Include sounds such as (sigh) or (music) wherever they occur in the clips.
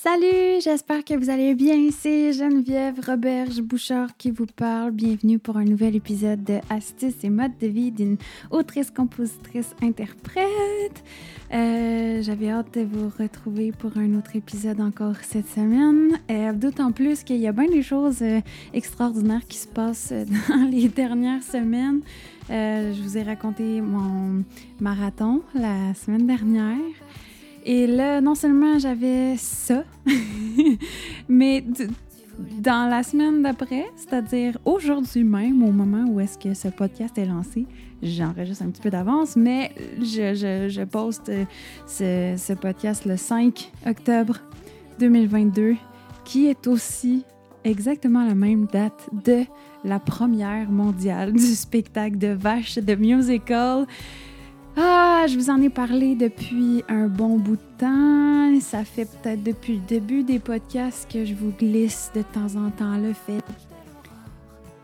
Salut, j'espère que vous allez bien. C'est Geneviève Roberge Bouchard qui vous parle. Bienvenue pour un nouvel épisode de Astuces et modes de vie d'une autrice, compositrice, interprète. Euh, J'avais hâte de vous retrouver pour un autre épisode encore cette semaine. Euh, D'autant plus qu'il y a bien des choses euh, extraordinaires qui se passent (laughs) dans les dernières semaines. Je vous ai raconté mon marathon la semaine dernière. Et là, non seulement j'avais ça, (laughs) mais dans la semaine d'après, c'est-à-dire aujourd'hui même, au moment où est-ce que ce podcast est lancé, j'enregistre un petit peu d'avance, mais je, poste ce, ce, podcast le 5 octobre 2022, qui est aussi exactement la même date de la première mondiale du spectacle de vaches de musical. Ah, je vous en ai parlé depuis un bon bout de temps. Ça fait peut-être depuis le début des podcasts que je vous glisse de temps en temps le fait.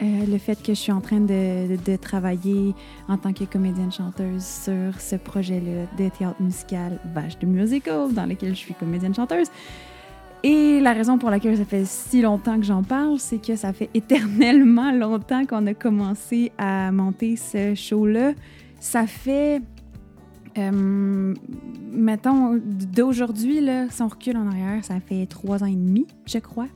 Euh, le fait que je suis en train de, travailler en tant que comédienne-chanteuse sur ce projet-là de théâtre musical Vache de Musical, dans lequel je suis comédienne-chanteuse. Et la raison pour laquelle ça fait si longtemps que j'en parle, c'est que ça fait éternellement longtemps qu'on a commencé à monter ce show-là. Ça fait euh, mettons, d'aujourd'hui, là, si on recule en arrière, ça fait trois ans et demi, je crois,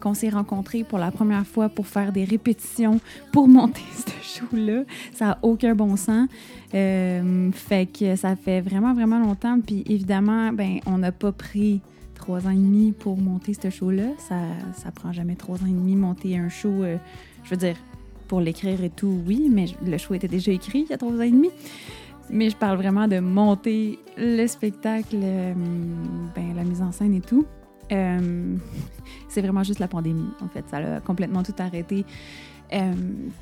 qu'on s'est rencontrés pour la première fois pour faire des répétitions pour monter (laughs) ce show-là. Ça n'a aucun bon sens. Euh, fait que ça fait vraiment, vraiment longtemps. Puis évidemment, ben, on n'a pas pris trois ans et demi pour monter ce show-là. Ça, ça prend jamais trois ans et demi monter un show. Euh, je veux dire, pour l'écrire et tout, oui, mais le show était déjà écrit il y a trois ans et demi. Mais je parle vraiment de monter le spectacle, euh, ben, la mise en scène et tout. Euh, (laughs) c'est vraiment juste la pandémie, en fait. Ça a complètement tout arrêté euh,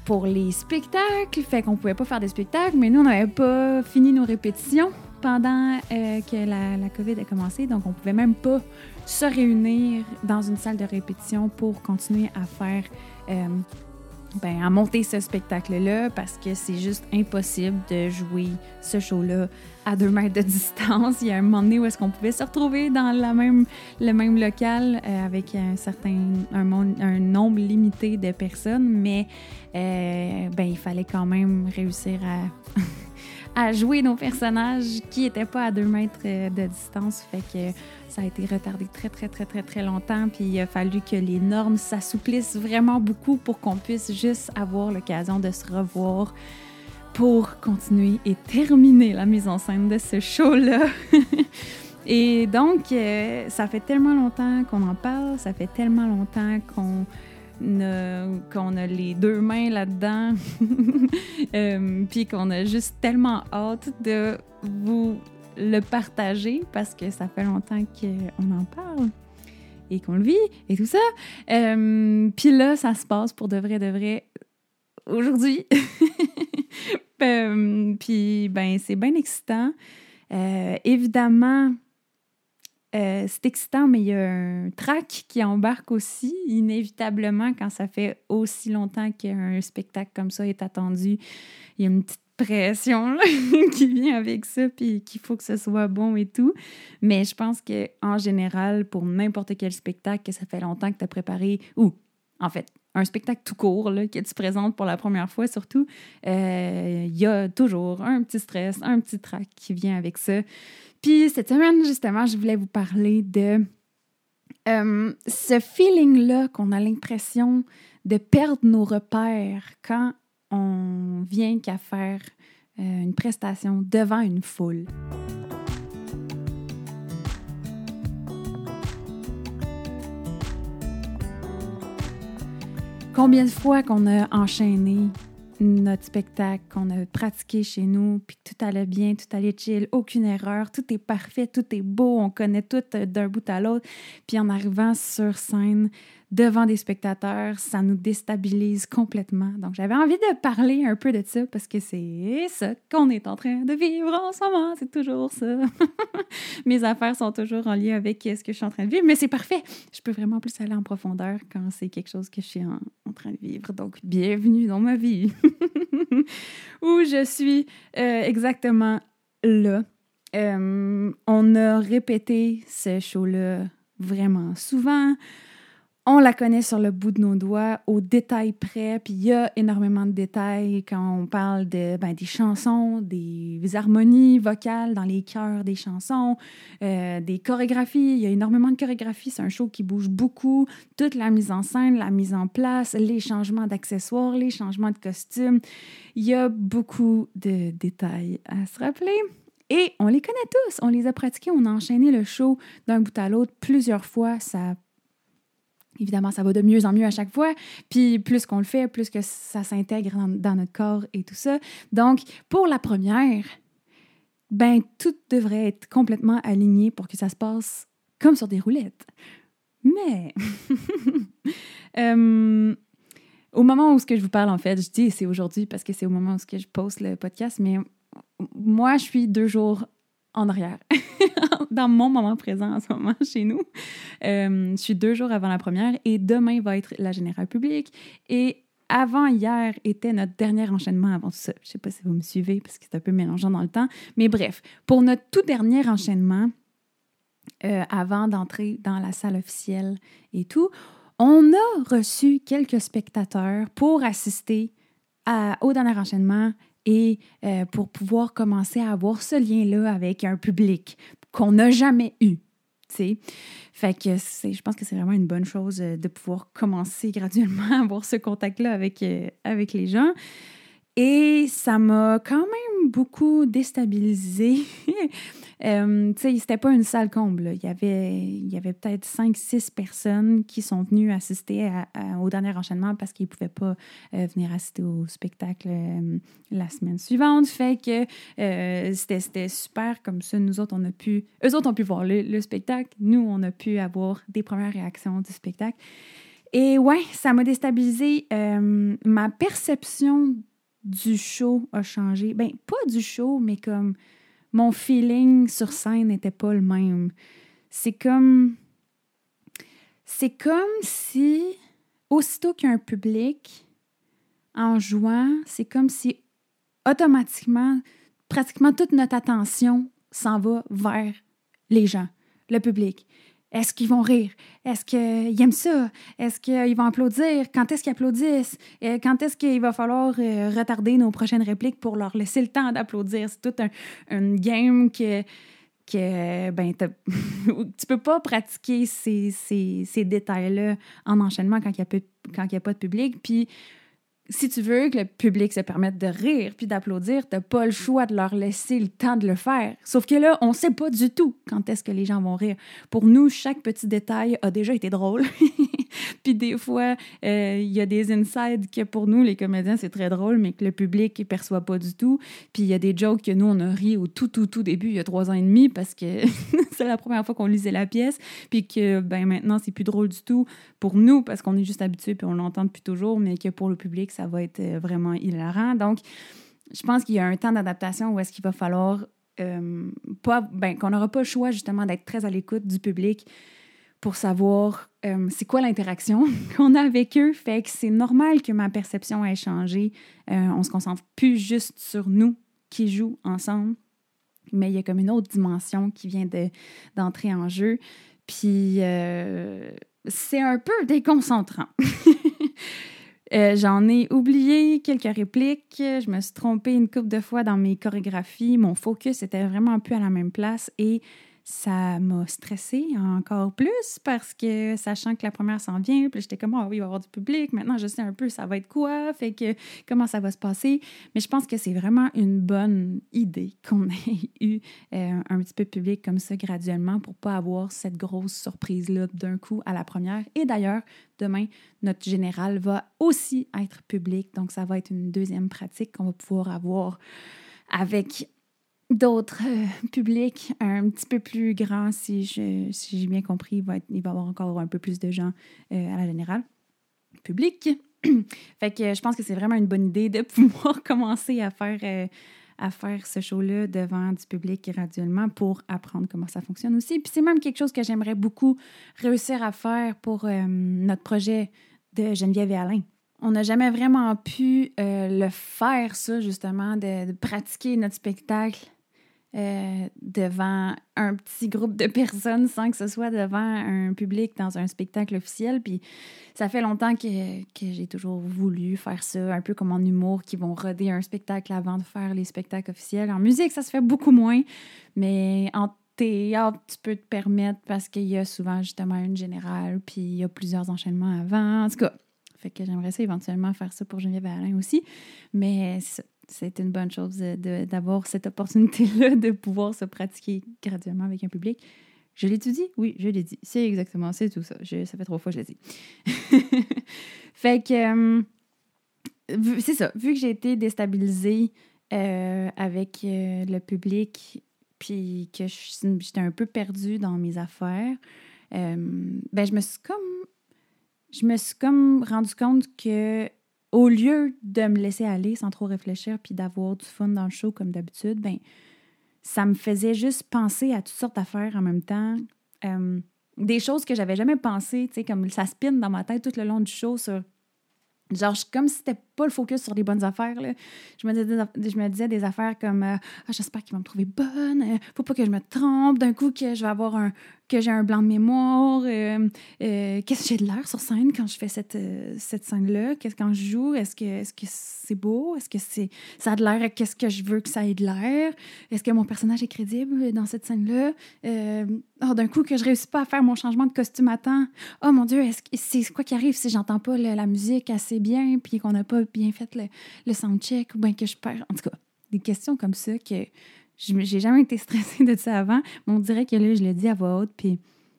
pour les spectacles. Fait qu'on pouvait pas faire des spectacles, mais nous, on n'avait pas fini nos répétitions pendant que la, la, COVID a commencé. Donc, on pouvait même pas se réunir dans une salle de répétition pour continuer à faire ben, à monter ce spectacle-là parce que c'est juste impossible de jouer ce show-là à deux mètres de (laughs) distance. Il y a un moment donné où est-ce qu'on pouvait se retrouver dans la même, le même local euh, avec un certain un, nombre limité de personnes, mais euh, ben, il fallait quand même réussir à (laughs) à jouer nos personnages qui n'étaient pas à deux mètres de distance. Fait que ça a été retardé très, très, très, très, très longtemps. Puis il a fallu que les normes s'assouplissent vraiment beaucoup pour qu'on puisse juste avoir l'occasion de se revoir pour continuer et terminer la mise en scène de ce show-là. (laughs) et donc, euh, ça fait tellement longtemps qu'on en parle, ça fait tellement longtemps qu'on qu'on a les deux mains là-dedans, (laughs) euh, puis qu'on a juste tellement hâte de vous le partager parce que ça fait longtemps qu'on en parle et qu'on le vit et tout ça. Euh, puis là, ça se passe pour de vrai, de vrai aujourd'hui. (laughs) euh, puis ben, c'est bien excitant. Évidemment, euh, c'est excitant, mais il y a un track qui embarque aussi, inévitablement, quand ça fait aussi longtemps qu'un spectacle comme ça est attendu. Il y a une petite pression (laughs) qui vient avec ça, puis qu'il faut que ce soit bon et tout. Mais je pense que en général, pour n'importe quel spectacle que ça fait longtemps que tu as préparé, ou en fait, un spectacle tout court que tu présentes pour la première fois, surtout, il euh, y a toujours un petit stress, un petit trac qui vient avec ça. Puis cette semaine, justement, je voulais vous parler de euh, ce feeling-là qu'on a l'impression de perdre nos repères quand on vient qu'à faire euh, une prestation devant une foule. Combien de fois qu'on a enchaîné notre spectacle, qu'on a pratiqué chez nous, puis tout allait bien, tout allait chill, aucune erreur, tout est parfait, tout est beau, on connaît tout d'un bout à l'autre. Puis en arrivant sur scène, devant des spectateurs, ça nous déstabilise complètement. Donc j'avais envie de parler un peu de ça parce que c'est ça qu'on est en train de vivre en ce moment, c'est toujours ça. (laughs) Mes affaires sont toujours en lien avec ce que je suis en train de vivre, mais c'est parfait. Je peux vraiment plus aller en profondeur quand c'est quelque chose que je suis en, train de vivre. Donc bienvenue dans ma vie (laughs) où je suis euh, exactement là. Euh, on a répété ce show-là vraiment souvent. On la connaît sur le bout de nos doigts, au détail près, puis il y a énormément de détails quand on parle de, ben, des chansons, des harmonies vocales dans les chœurs des chansons, euh, des chorégraphies. Il y a énormément de chorégraphies. C'est un show qui bouge beaucoup. Toute la mise en scène, la mise en place, les changements d'accessoires, les changements de costumes. Il y a beaucoup de détails à se rappeler. Et on les connaît tous, on les a pratiqués, on a enchaîné le show d'un bout à l'autre plusieurs fois. Ça Évidemment, ça va de mieux en mieux à chaque fois. Puis plus qu'on le fait, plus que ça s'intègre dans, notre corps et tout ça. Donc, pour la première, ben tout devrait être complètement aligné pour que ça se passe comme sur des roulettes. Mais (laughs) euh, au moment où ce que je vous parle, en fait, je dis c'est aujourd'hui parce que c'est au moment où ce que je poste le podcast, mais moi, je suis deux jours en arrière, (laughs) dans mon moment présent en ce moment chez nous. Euh, je suis deux jours avant la première et demain va être la générale publique. Et avant hier était notre dernier enchaînement avant tout ça. Je ne sais pas si vous me suivez parce que c'est un peu mélangeant dans le temps. Mais bref, pour notre tout dernier enchaînement, euh, avant d'entrer dans la salle officielle et tout, on a reçu quelques spectateurs pour assister au dernier enchaînement et euh, pour pouvoir commencer à avoir ce lien-là avec un public qu'on n'a jamais eu. sais. Fait que je pense que c'est vraiment une bonne chose euh, de pouvoir commencer graduellement (laughs) à avoir ce contact-là avec, euh, avec les gens. Et ça m'a quand même beaucoup déstabilisée. (laughs) euh, tu sais, c'était pas une salle comble. Il y avait, il y avait peut-être 5-6 personnes qui sont venues assister au dernier enchaînement parce qu'ils pouvaient pas euh, venir assister au spectacle euh, la semaine suivante. Fait que c'était super comme ça. Nous autres, on a pu... Eux autres ont pu voir le spectacle. Nous, on a pu avoir des premières réactions du spectacle. Et ouais, ça m'a déstabilisé. ma perception du show a changé. Ben, pas du show, mais comme mon feeling sur scène n'était pas le même. C'est comme. C'est comme si, aussitôt qu'il y a un public, en jouant, c'est comme si automatiquement, pratiquement toute notre attention s'en va vers les gens, le public. Est-ce qu'ils vont rire? Est-ce qu'ils aiment ça? Est-ce qu'ils vont applaudir? Quand est-ce qu'ils applaudissent? Quand est-ce qu'il va falloir euh, retarder nos prochaines répliques pour leur laisser le temps d'applaudir? C'est tout un, une game que, que ben, (laughs) tu peux pas pratiquer ces, ces, ces détails-là en enchaînement quand il n'y a, a, pas de public. Puis si tu veux que le public se permette de rire puis d'applaudir, t'as pas le choix de leur laisser le temps de le faire. Sauf que là, on sait pas du tout quand est-ce que les gens vont rire. Pour nous, chaque petit détail a déjà été drôle. (laughs) puis des fois, euh, il y a des insides que pour nous, les comédiens, c'est très drôle, mais que le public ne perçoit pas du tout. Puis il y a des jokes que nous, on a ri au tout, tout, tout début, il y a trois ans et demi, parce que (laughs) c'est la première fois qu'on lisait la pièce. Puis que ben, maintenant, c'est plus drôle du tout pour nous, parce qu'on est juste habitué puis on l'entend depuis toujours, mais que pour le public, ça va être euh, vraiment hilarant. Donc, je pense qu'il y a un temps d'adaptation où est-ce qu'il va falloir euh, pas, ben, qu'on n'aura pas le choix justement d'être très à l'écoute du public pour savoir euh, c'est quoi l'interaction (laughs) qu'on a avec eux. Fait que c'est normal que ma perception ait changé. on se concentre plus juste sur nous qui jouent ensemble, mais il y a comme une autre dimension qui vient d'entrer en jeu. Puis c'est un peu déconcentrant. (laughs) Euh, j'en ai oublié quelques répliques. Je me suis trompée une couple de fois dans mes chorégraphies. Mon focus était vraiment plus à la même place et ça m'a stressée encore plus parce que sachant que la première s'en vient, puis j'étais comme, ah oui, il va y avoir du public, maintenant je sais un peu ça va être quoi, fait que comment ça va se passer. Mais je pense que c'est vraiment une bonne idée qu'on ait eu euh, un petit peu de public comme ça graduellement pour pas avoir cette grosse surprise-là d'un coup à la première. Et d'ailleurs, demain, notre général va aussi être public, donc ça va être une deuxième pratique qu'on va pouvoir avoir avec d'autres euh, publics un petit peu plus grands, si j'ai si bien compris. Il va, il va y avoir encore un peu plus de gens euh, à la générale. Public. (clears throat) fait que je pense que c'est vraiment une bonne idée de (laughs) pouvoir commencer à faire, euh, à faire ce show-là devant du public graduellement pour apprendre comment ça fonctionne aussi. Puis c'est même quelque chose que j'aimerais beaucoup réussir à faire pour notre projet de Geneviève et Alain on n'a jamais vraiment pu le faire, ça, justement, de, pratiquer notre spectacle euh, devant un petit groupe de personnes sans que ce soit devant un public dans un spectacle officiel. Puis ça fait longtemps que, que j'ai toujours voulu faire ça, un peu comme en humour, qui vont roder un spectacle avant de faire les spectacles officiels. En musique, ça se fait beaucoup moins, mais en théâtre, tu peux te permettre parce qu'il y a souvent justement une générale, puis il y a plusieurs enchaînements avant. En tout cas, fait que j'aimerais ça éventuellement faire ça pour Geneviève Alain aussi. Mais c'est une bonne chose d'avoir cette opportunité-là de pouvoir se pratiquer graduellement avec un public. Je l'ai-tu dit? Oui, je l'ai dit. C'est exactement, c'est tout ça. ça fait trois fois que je l'ai dit. (laughs) fait euh, c'est ça. Vu que j'ai été déstabilisée euh, avec euh, le public, puis que j'étais un peu perdue dans mes affaires, ben je me suis comme je me suis comme rendu compte que au lieu de me laisser aller sans trop réfléchir puis d'avoir du fun dans le show comme d'habitude, ben ça me faisait juste penser à toutes sortes d'affaires en même temps. Euh, des choses que j'avais jamais pensé, tu sais, comme ça spin dans ma tête tout le long du show sur Genre, comme si c'était pas le focus sur les bonnes affaires. Là. Je, me disais, des affaires comme euh, ah, j'espère qu'ils vont me trouver bonne, euh, faut pas que je me trompe, d'un coup que je vais avoir un que j'ai un blanc de mémoire, euh, qu'est-ce que j'ai de l'air sur scène quand je fais cette, cette scène-là, qu'est-ce quand je joue, est-ce que est-ce que c'est beau, est-ce que c'est ça a de l'air, qu'est-ce que je veux que ça ait de l'air, est-ce que mon personnage est crédible dans cette scène-là, oh, d'un coup que je réussis pas à faire mon changement de costume à temps, oh mon Dieu, est-ce c'est quoi qui arrive si j'entends pas la musique assez bien, puis qu'on n'a pas bien fait le, le soundcheck, ou bien que je perds? En tout cas, des questions comme ça que j'ai jamais été stressée de ça avant, mais on dirait que là, je le dis à voix haute, puis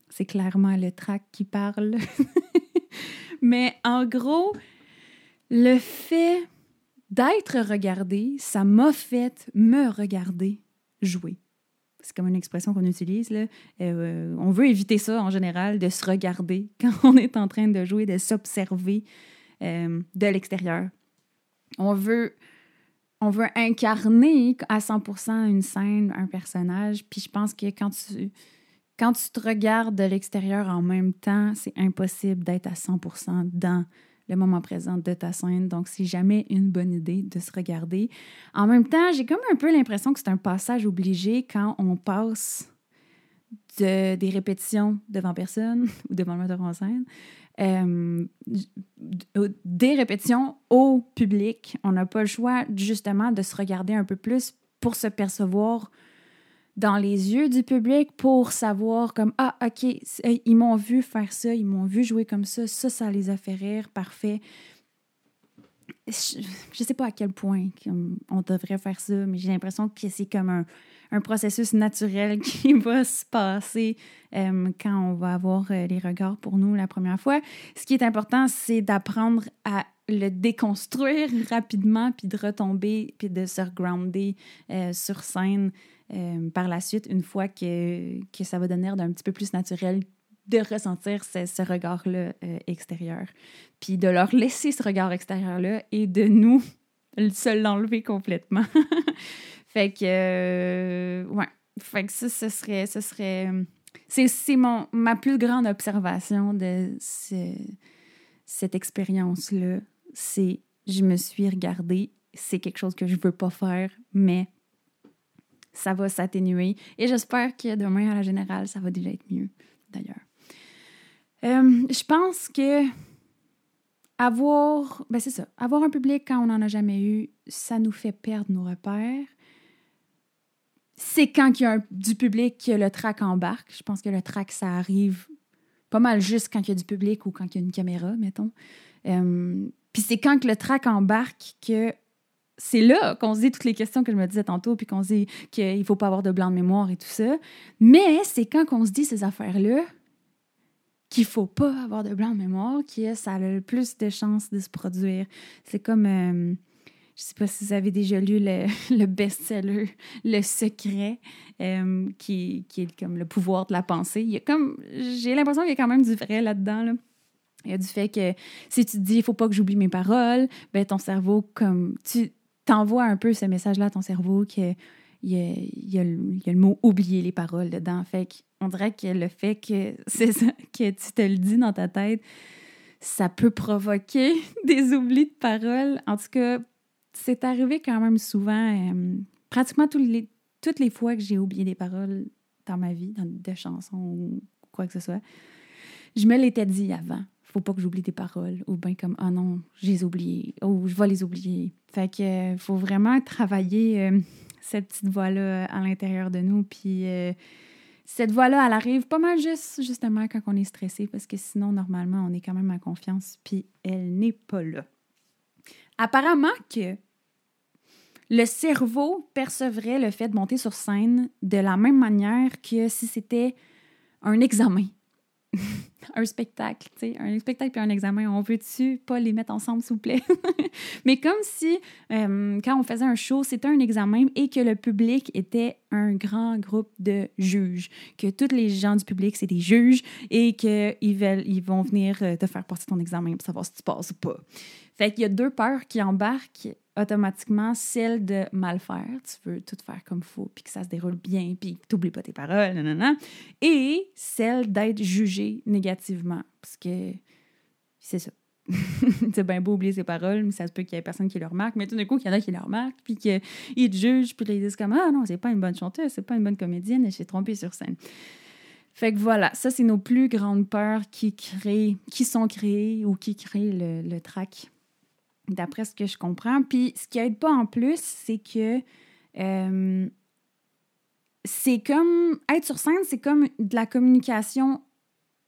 c'est clairement le track qui parle. (laughs) mais en gros, le fait d'être regardé, ça m'a fait me regarder jouer. C'est comme une expression qu'on utilise. Euh, on veut éviter ça en général, de se regarder (laughs) quand on est en train de jouer, de s'observer euh, de l'extérieur. On veut, on veut incarner à 100% une scène, un personnage. Puis je pense que quand tu, quand tu te regardes de l'extérieur en même temps, c'est impossible d'être à 100% dans le moment présent de ta scène. Donc, c'est jamais une bonne idée de se regarder. En même temps, j'ai comme un peu l'impression que c'est un passage obligé quand on passe de, des répétitions devant personne (laughs) ou devant le metteur en scène euh, des répétitions au public. On n'a pas le choix justement de se regarder un peu plus pour se percevoir dans les yeux du public pour savoir comme ah ok ils m'ont vu faire ça ils m'ont vu jouer comme ça ça ça les a fait rire parfait je, je sais pas à quel point on devrait faire ça mais j'ai l'impression que c'est comme un, un processus naturel (laughs) qui va se passer euh, quand on va avoir euh, les regards pour nous la première fois. Ce qui est important, c'est d'apprendre à le déconstruire (laughs) rapidement, puis de retomber, puis de se regrounder euh, sur scène par la suite, une fois que, que ça va devenir d'un petit peu plus naturel de ressentir ce, regard-là extérieur, puis de leur laisser ce regard extérieur-là et de nous se l'enlever complètement. (laughs) Fait que, euh, ouais. Fait que ça, ce serait. Ce serait c'est mon, ma plus grande observation de cette expérience-là. C'est je me suis regardée, c'est quelque chose que je veux pas faire, mais ça va s'atténuer. Et j'espère que demain, à la générale, ça va déjà être mieux, d'ailleurs. Euh, je pense que avoir, ben c'est ça, avoir un public quand on n'en a jamais eu, ça nous fait perdre nos repères c'est quand il y a du public que le track embarque. Je pense que le track, ça arrive pas mal juste quand il y a du public ou quand il y a une caméra, mettons. Euh, puis c'est quand que le track embarque que c'est là qu'on se dit toutes les questions que je me disais tantôt, puis qu'on se dit qu'il ne faut pas avoir de blanc de mémoire et tout ça. Mais c'est quand qu'on se dit ces affaires-là qu'il faut pas avoir de blanc de mémoire que ça a le plus de chances de se produire. C'est comme... Euh, je sais pas si vous avez déjà lu le, (laughs) le best-seller Le Secret, euh, qui, qui, est comme le pouvoir de la pensée. Il y a comme, j'ai l'impression qu'il y a quand même du vrai là-dedans. Là. Il y a du fait que si tu te dis, il faut pas que j'oublie mes paroles, ben ton cerveau, comme, tu t'envoies un peu ce message-là à ton cerveau que il y, a, le, il y a, le, mot oublier les paroles dedans. Fait on dirait que le fait que (laughs) c'est ça, que tu te le dis dans ta tête, ça peut provoquer (laughs) des oublis de paroles. En tout cas, c'est arrivé quand même souvent. Euh, pratiquement tous les, toutes les fois que j'ai oublié des paroles dans ma vie, dans de chansons ou quoi que ce soit, je me l'étais dit avant. Faut pas que j'oublie des paroles. Ou bien comme, oh non, j'ai les oubliées. Ou je vais les oublier. Fait que euh, faut vraiment travailler euh, cette petite voix-là à l'intérieur de nous. Puis cette voix-là, elle arrive pas mal juste justement quand on est stressé, parce que sinon, normalement, on est quand même en confiance, puis elle n'est pas là. Apparemment que le cerveau percevrait le fait de monter sur scène de la même manière que si c'était un examen. (laughs) un spectacle, tu sais, un spectacle et un examen. On veut-tu pas les mettre ensemble, s'il vous plaît? (laughs) Mais comme si, euh, quand on faisait un show, c'était un examen et que le public était un grand groupe de juges, que tous les gens du public, c'est des juges et qu'ils ils vont venir euh, te faire passer ton examen pour savoir si tu passes ou pas. Fait qu'il y a deux peurs qui embarquent automatiquement, celle de mal faire. Tu veux tout faire comme il faut, puis que ça se déroule bien, puis que tu n'oublies pas tes paroles, nanana. Et celle d'être jugé négativement, parce que c'est ça. (laughs) c'est bien beau oublier ses paroles, mais ça se peut qu'il y ait personne qui le remarque. Mais tout d'un coup, il y en a qui le remarquent, puis qu'ils te jugent, puis ils disent comme Ah non, c'est pas une bonne chanteuse, c'est pas une bonne comédienne, elle s'est trompée sur scène. Fait que voilà, ça, c'est nos plus grandes peurs qui créent, qui sont créées ou qui créent le, le trac d'après ce que je comprends. Puis ce qui aide pas en plus, c'est que euh, c'est comme être sur scène, c'est comme de la communication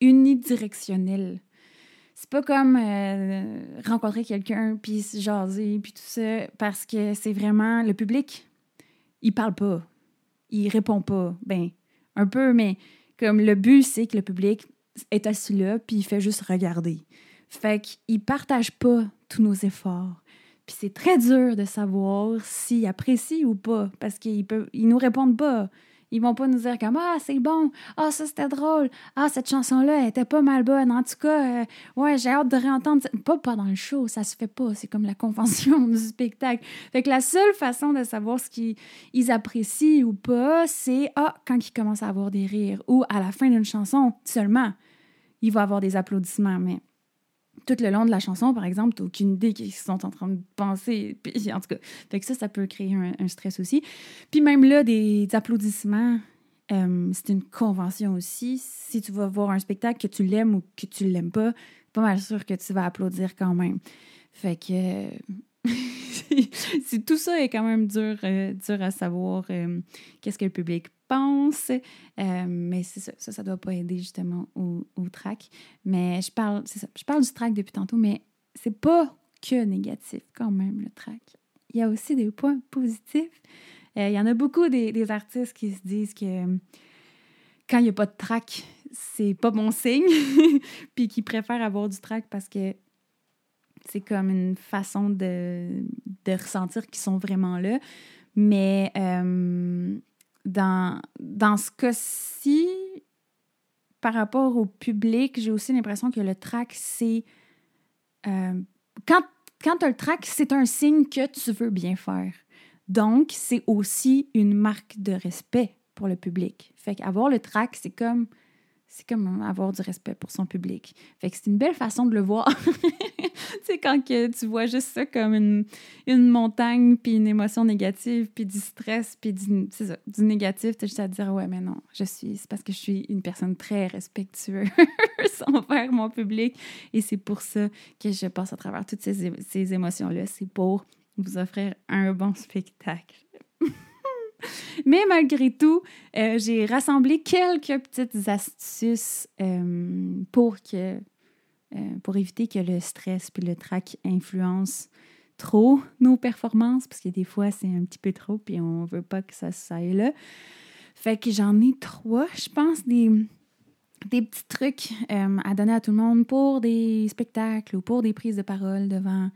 unidirectionnelle. C'est pas comme euh, rencontrer quelqu'un puis jaser puis tout ça parce que c'est vraiment le public. Il parle pas, il répond pas. Ben un peu, mais comme le but c'est que le public est assis là puis il fait juste regarder. Fait qu'il partage pas tous nos efforts. Puis c'est très dur de savoir s'ils apprécient ou pas, parce qu'ils ils nous répondent pas. Ils vont pas nous dire comme Ah, c'est bon, ah, ça c'était drôle, ah, cette chanson-là était pas mal bonne. En tout cas, euh, ouais, j'ai hâte de réentendre. Pas, dans le show, ça se fait pas. C'est comme la convention (laughs) du spectacle. Fait que la seule façon de savoir ce qu'ils apprécient ou pas, c'est Ah, quand ils commencent à avoir des rires ou à la fin d'une chanson seulement, il va avoir des applaudissements. Mais tout le long de la chanson, par exemple, tu aucune idée qu'ils sont en train de penser. (laughs) En tout cas, fait que ça, ça peut créer un, stress aussi. Puis même là, des, applaudissements, euh, c'est une convention aussi. Si tu vas voir un spectacle, que tu l'aimes ou que tu l'aimes pas, pas mal sûr que tu vas applaudir quand même. Fait que (laughs) tout ça est quand même dur, euh, dur à savoir euh, qu'est-ce que le public pense. Euh, mais c'est ça, ça, ça doit pas aider justement au, au track. Mais je parle, ça, je parle du track depuis tantôt, mais c'est pas que négatif quand même, le track. Il y a aussi des points positifs. il y en a beaucoup des, des, artistes qui se disent que quand il n'y a pas de track, c'est pas bon signe, (laughs) puis qui préfèrent avoir du track parce que c'est comme une façon de, de ressentir qu'ils sont vraiment là. Mais euh, dans, dans ce cas-ci, par rapport au public, j'ai aussi l'impression que le track, c'est. Euh, quand quand tu as le track, c'est un signe que tu veux bien faire. Donc, c'est aussi une marque de respect pour le public. Fait qu'avoir le track, c'est comme c'est comme avoir du respect pour son public. Fait que c'est une belle façon de le voir. (laughs) tu sais, quand que tu vois juste ça comme une, une montagne, puis une émotion négative, puis du stress, puis du, ça, du négatif, tu as juste à te dire, ouais, mais non, je suis, c'est parce que je suis une personne très respectueuse (laughs) envers mon public. Et c'est pour ça que je passe à travers toutes ces, ces émotions-là. C'est pour vous offrir un bon spectacle. (laughs) (laughs) Mais malgré tout, euh, j'ai rassemblé quelques petites astuces euh, pour, que, euh, pour éviter que le stress puis le trac influencent trop nos performances, parce que des fois, c'est un petit peu trop, puis on veut pas que ça, aille là. Fait que j'en ai trois, je pense, des, des petits trucs à donner à tout le monde pour des spectacles ou pour des prises de parole devant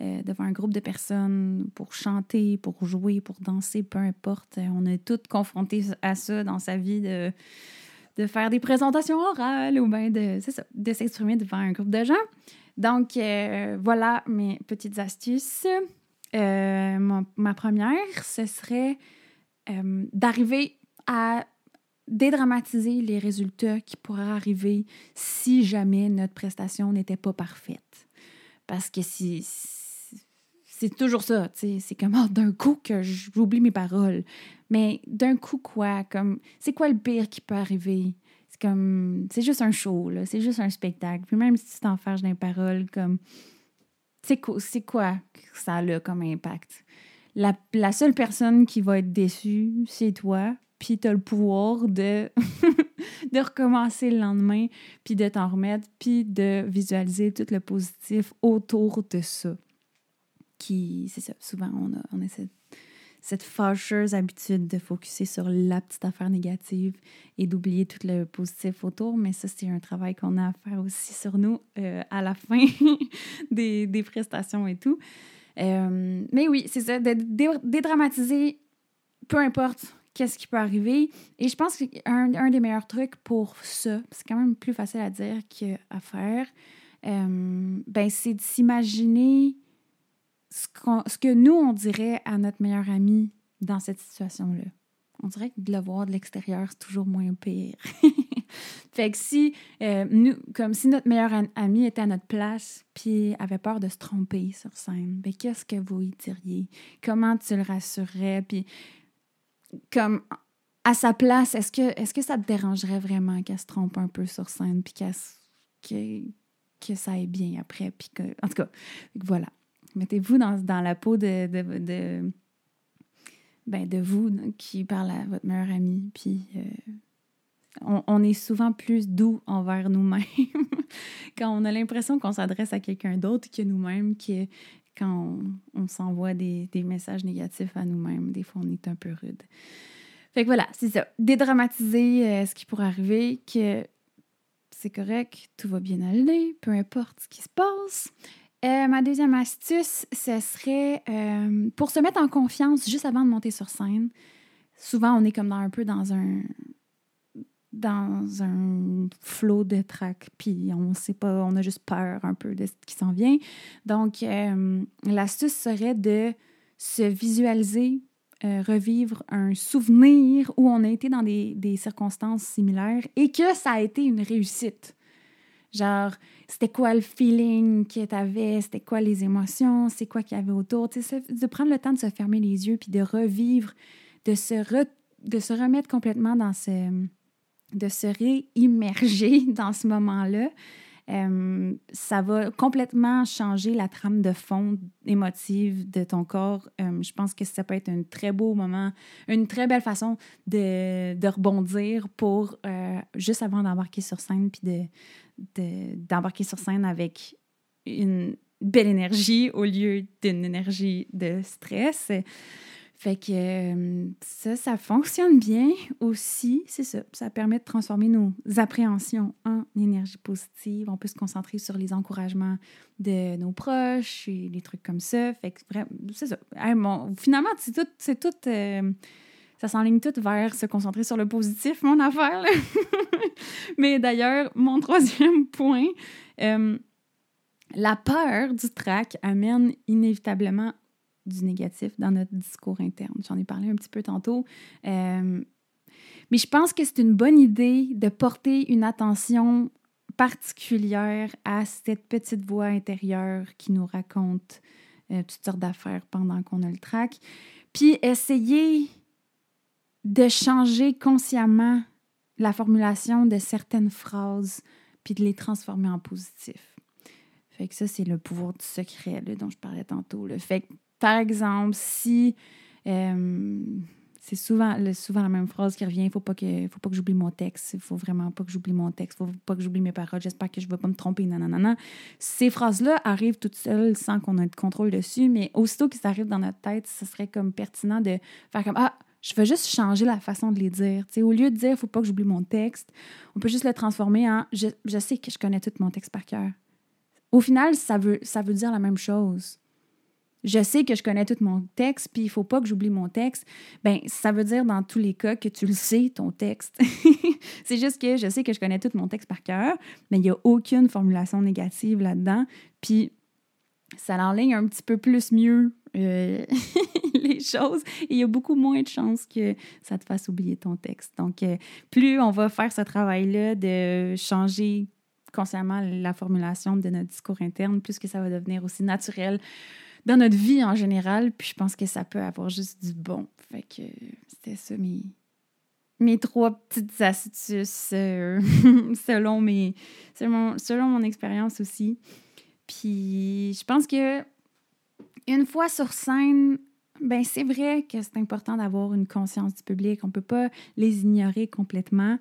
euh, devant un groupe de personnes pour chanter, pour jouer, pour danser, peu importe. On est toutes confrontées à ça dans sa vie de, de faire des présentations orales ou bien de, de s'exprimer devant un groupe de gens. Donc, euh, voilà mes petites astuces. Euh, ma, première, ce serait d'arriver à dédramatiser les résultats qui pourraient arriver si jamais notre prestation n'était pas parfaite. Parce que si, c'est toujours ça. C'est comme, oh, d'un coup que j'oublie mes paroles. Mais d'un coup, quoi? Comme, c'est quoi le pire qui peut arriver? C'est comme, c'est juste un show, là. C'est juste un spectacle. Puis même si tu t'enferges dans les paroles, comme, c'est quoi, quoi que ça a comme impact? La, la seule personne qui va être déçue, c'est toi. Puis tu as le pouvoir de, (laughs) de recommencer le lendemain, puis de t'en remettre, puis de visualiser tout le positif autour de ça. Qui, c'est ça, souvent on a, on a cette cette fâcheuse habitude de focuser sur la petite affaire négative et d'oublier tout le positif autour. Mais ça, c'est un travail qu'on a à faire aussi sur nous euh, à la fin (laughs) des, des, prestations et tout. Euh, mais oui, c'est ça, de dédramatiser, peu importe qu'est-ce qui peut arriver. Et je pense qu'un un des meilleurs trucs pour ça, c'est quand même plus facile à dire qu'à faire, euh, ben c'est de s'imaginer ce, que nous, on dirait à notre meilleur ami dans cette situation-là. On dirait que de le voir de l'extérieur, c'est toujours moins pire. (laughs) fait que si, euh, nous, comme si notre meilleur ami était à notre place, puis avait peur de se tromper sur scène, ben qu'est-ce que vous y diriez? Comment tu le rassurerais? Puis, comme à sa place, est-ce que, est que ça te dérangerait vraiment qu'elle se trompe un peu sur scène, puis que, que ça aille bien après? Puis en tout cas, voilà. Mettez-vous dans, dans, la peau de, de, de, ben de vous qui parle à votre meilleur ami. Puis euh, on, on, est souvent plus doux envers nous-mêmes (laughs) quand on a l'impression qu'on s'adresse à quelqu'un d'autre que nous-mêmes, que quand on, s'envoie des, des, messages négatifs à nous-mêmes. Des fois, on est un peu rude. Fait que voilà, c'est ça. Dédramatiser euh, ce qui pourrait arriver, que c'est correct, tout va bien aller, peu importe ce qui se passe. Euh, ma deuxième astuce, ce serait euh, pour se mettre en confiance juste avant de monter sur scène. Souvent, on est comme dans, un peu dans un dans un flot de trac, puis on sait pas, on a juste peur un peu de ce qui s'en vient. Donc, euh, l'astuce serait de se visualiser, revivre un souvenir où on a été dans des, des circonstances similaires et que ça a été une réussite. Genre, c'était quoi le feeling que tu avais, c'était quoi les émotions, c'est quoi qu'il y avait autour? de prendre le temps de se fermer les yeux puis de revivre, de se, de se remettre complètement dans ce. de se réimmerger (laughs) dans ce moment-là. Euh, ça va complètement changer la trame de fond émotive de ton corps. Euh, je pense que ça peut être un très beau moment, une très belle façon de, de rebondir pour, euh, juste avant d'embarquer sur scène, puis de, d'embarquer sur scène avec une belle énergie au lieu d'une énergie de stress. Fait que euh, ça, ça fonctionne bien aussi. C'est ça. Ça permet de transformer nos appréhensions en énergie positive. On peut se concentrer sur les encouragements de nos proches et des trucs comme ça. Fait c'est ça. finalement, c'est tout. C'est tout euh, ça s'enligne tout vers se concentrer sur le positif, mon affaire. (laughs) Mais d'ailleurs, mon troisième point, euh, la peur du trac amène inévitablement du négatif dans notre discours interne. J'en ai parlé un petit peu tantôt. Euh, mais je pense que c'est une bonne idée de porter une attention particulière à cette petite voix intérieure qui nous raconte euh, toutes sortes d'affaires pendant qu'on a le trac. Puis essayer de changer consciemment la formulation de certaines phrases puis de les transformer en positif. Fait que ça, c'est le pouvoir du secret dont je parlais tantôt. Fait par exemple, si euh, c'est souvent, souvent la même phrase qui revient, il faut faut pas que j'oublie mon texte, il faut vraiment pas que j'oublie mon texte, faut pas que j'oublie mes paroles, j'espère que je vais pas me tromper, nanana. Ces phrases-là arrivent toutes seules sans qu'on ait de contrôle dessus, mais aussitôt que ça arrive dans notre tête, ce serait comme pertinent de faire comme Ah, je veux juste changer la façon de les dire. au lieu de dire, il faut pas que j'oublie mon texte, on peut juste le transformer en je, sais que je connais tout mon texte par cœur. Au final, ça veut, ça veut dire la même chose. Je sais que je connais tout mon texte, puis il faut pas que j'oublie mon texte. Ben, ça veut dire dans tous les cas que tu le sais, ton texte. (laughs) c'est juste que je sais que je connais tout mon texte par cœur, mais il n'y a aucune formulation négative là-dedans. Puis ça l'enligne un petit peu plus mieux euh, (laughs) les choses il y a beaucoup moins de chances que ça te fasse oublier ton texte. Donc, euh, plus on va faire ce travail-là de changer consciemment la formulation de notre discours interne, plus que ça va devenir aussi naturel dans notre vie en général. Puis je pense que ça peut avoir juste du bon. Fait que c'était ça mes, mes trois petites astuces euh, (laughs) selon, mes, selon, selon mon expérience aussi. Puis je pense que une fois sur scène, ben c'est vrai que c'est important d'avoir une conscience du public. On ne peut pas les ignorer complètement.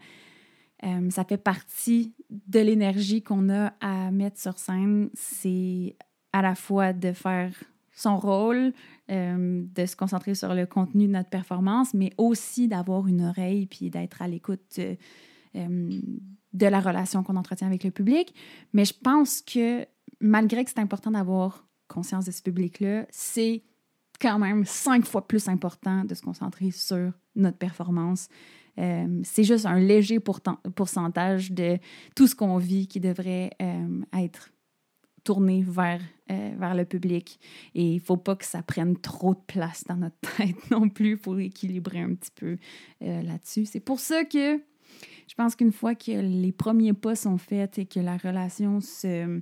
Euh, ça fait partie de l'énergie qu'on a à mettre sur scène. C'est à la fois de faire son rôle, euh, de se concentrer sur le contenu de notre performance, mais aussi d'avoir une oreille puis d'être à l'écoute euh, de la relation qu'on entretient avec le public. Mais je pense que malgré que c'est important d'avoir conscience de ce public-là, c'est quand même cinq fois plus important de se concentrer sur notre performance. Euh, c'est juste un léger pourcentage de tout ce qu'on vit qui devrait euh, être tourné vers, euh, vers le public. Et il ne faut pas que ça prenne trop de place dans notre (laughs) tête non plus pour équilibrer un petit peu là-dessus. C'est pour ça que je pense qu'une fois que les premiers pas sont faits et que la relation se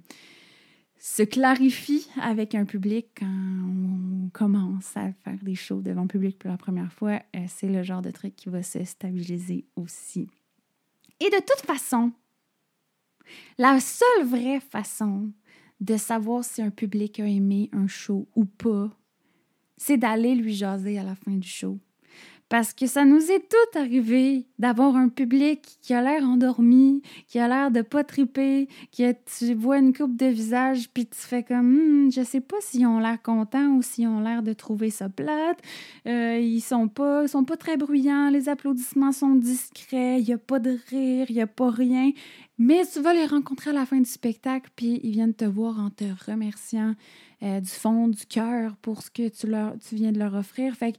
se clarifie avec un public quand on commence à faire des shows devant le public pour la première fois, euh, c'est le genre de truc qui va se stabiliser aussi. Et de toute façon, la seule vraie façon de savoir si un public a aimé un show ou pas, c'est d'aller lui jaser à la fin du show. Parce que ça nous est tout arrivé d'avoir un public qui a l'air endormi, qui a l'air de pas triper, qui tu vois une coupe de visage puis tu fais comme hmm, je sais pas s'ils ont l'air contents ou s'ils ont l'air de trouver ça plate. Euh, ils sont pas sont pas très bruyants, les applaudissements sont discrets, il y a pas de rire, il y a pas rien. Mais tu vas les rencontrer à la fin du spectacle puis ils viennent te voir en te remerciant euh, du fond du cœur pour ce que tu, leur, tu viens de leur offrir. Fait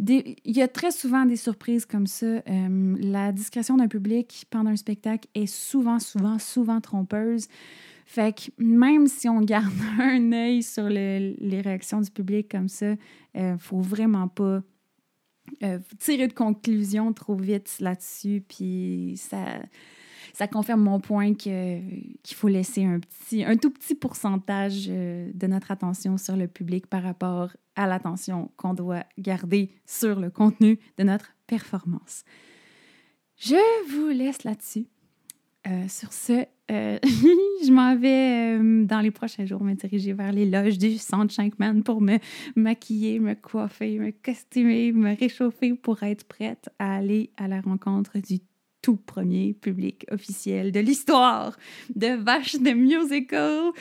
il y a très souvent des surprises comme ça. Euh, la discrétion d'un public pendant un spectacle est souvent, souvent, souvent trompeuse. Fait que même si on garde (laughs) un œil sur les réactions du public comme ça, il euh, ne faut vraiment pas tirer de conclusion trop vite là-dessus. Puis ça ça confirme mon point qu'il faut laisser un, petit, un tout petit pourcentage euh, de notre attention sur le public par rapport à l'attention qu'on doit garder sur le contenu de notre performance. Je vous laisse là-dessus. Euh, sur ce, euh, (laughs) je m'en vais dans les prochains jours me diriger vers les loges du Centre Shankman pour me maquiller, me coiffer, me costumer, me réchauffer pour être prête à aller à la rencontre du tout premier public officiel de l'histoire de Vache de Musical.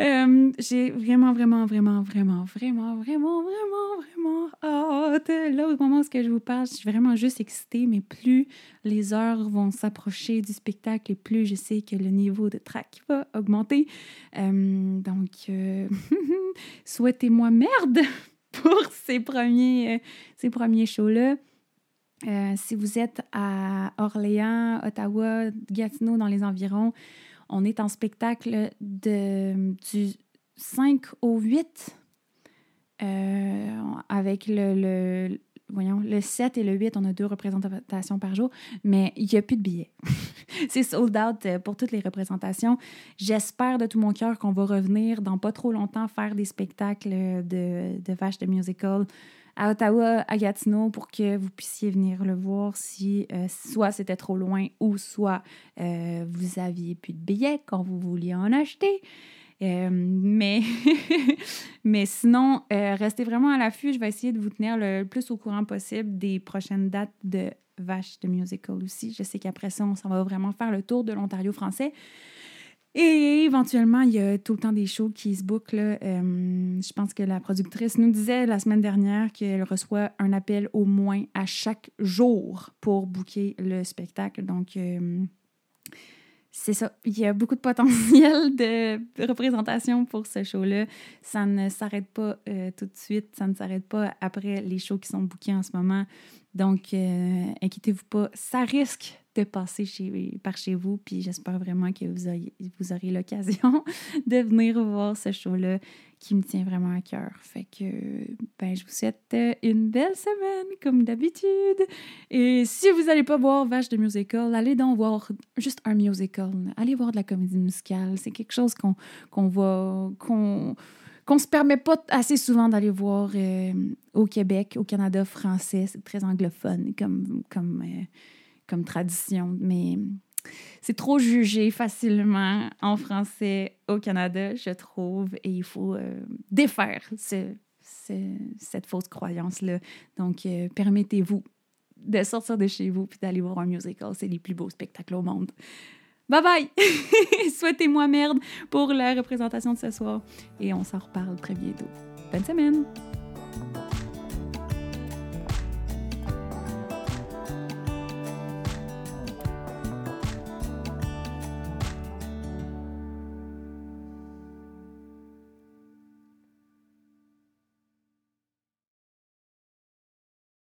Euh, j'ai vraiment, vraiment, vraiment, vraiment, vraiment, vraiment, vraiment, vraiment hâte. Là, au moment où je vous parle, je suis vraiment juste excitée, mais plus les heures vont s'approcher du spectacle et plus je sais que le niveau de track va augmenter. Euh, donc, euh, (laughs) souhaitez-moi merde (laughs) pour ces premiers, ces premiers shows-là. Euh, si vous êtes à Orléans, Ottawa, Gatineau, dans les environs, on est en spectacle de, du 5 au 8 euh, avec le, voyons, le 7 et le 8, on a deux représentations par jour, mais il n'y a plus de billets. (laughs) c'est sold out euh, pour toutes les représentations. J'espère de tout mon cœur qu'on va revenir dans pas trop longtemps faire des spectacles de, de vaches de musical à Ottawa, à Gatineau, pour que vous puissiez venir le voir si euh, soit c'était trop loin ou soit euh, vous aviez plus de billets quand vous vouliez en acheter. Euh, mais, (laughs) mais sinon, restez vraiment à l'affût. Je vais essayer de vous tenir le plus au courant possible des prochaines dates de Vache de Musical aussi. Je sais qu'après ça, on s'en va vraiment faire le tour de l'Ontario français. Et éventuellement, il y a tout le temps des shows qui se bouclent. Euh, je pense que la productrice nous disait la semaine dernière qu'elle reçoit un appel au moins à chaque jour pour booker le spectacle. Donc, euh, c'est ça. Il y a beaucoup de potentiel (laughs) de représentation pour ce show-là. Ça ne s'arrête pas euh, tout de suite. Ça ne s'arrête pas après les shows qui sont bookés en ce moment. Donc, inquiétez-vous pas. Ça risque de passer par chez vous. Puis j'espère vraiment que vous, vous aurez l'occasion (laughs) de venir voir ce show-là qui me tient vraiment à cœur. Fait que, ben, je vous souhaite une belle semaine, comme d'habitude. Et si vous n'allez pas voir Vache de Musical, allez donc voir juste un musical. Allez voir de la comédie musicale. C'est quelque chose qu'on qu'on va. qu'on qu'on se permet pas assez souvent d'aller voir euh, au Québec, au Canada français. C'est très anglophone comme, comme, euh, comme tradition, mais c'est trop jugé facilement en français au Canada, je trouve, et il faut euh, défaire cette fausse croyance-là. Donc, permettez-vous de sortir de chez vous puis d'aller voir un musical. C'est les plus beaux spectacles au monde. Bye bye! (laughs) Souhaitez-moi merde pour la représentation de ce soir et on s'en reparle très bientôt. Bonne semaine!